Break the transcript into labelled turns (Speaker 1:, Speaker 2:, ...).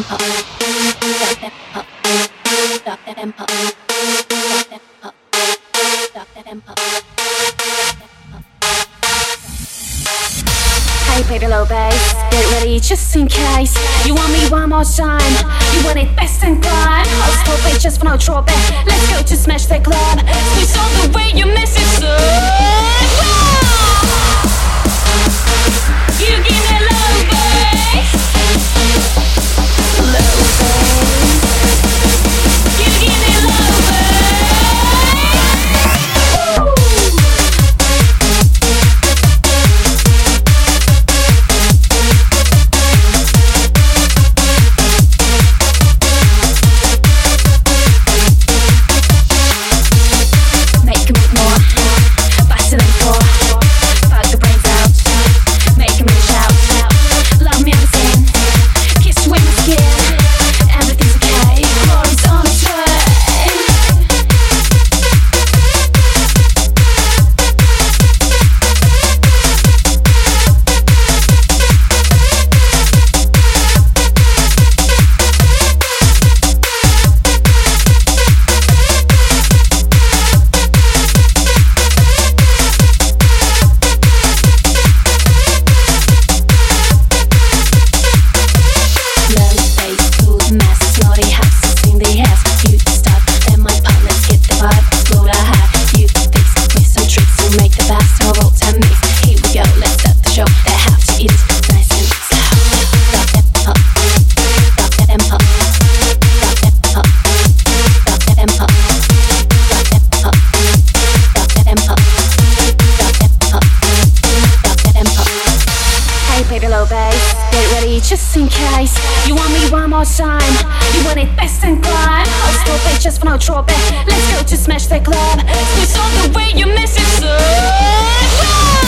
Speaker 1: Hey baby low bass Get ready just in case. You want me one more time? You want it best and crime I'll stop it just for no drawback. Let's go to smash the club. Squeeze all the way you miss it so just in case. You want me one more time. You want it best and crime I'll stop it just for no trouble Let's go to smash the club. Twist on the way you mess it up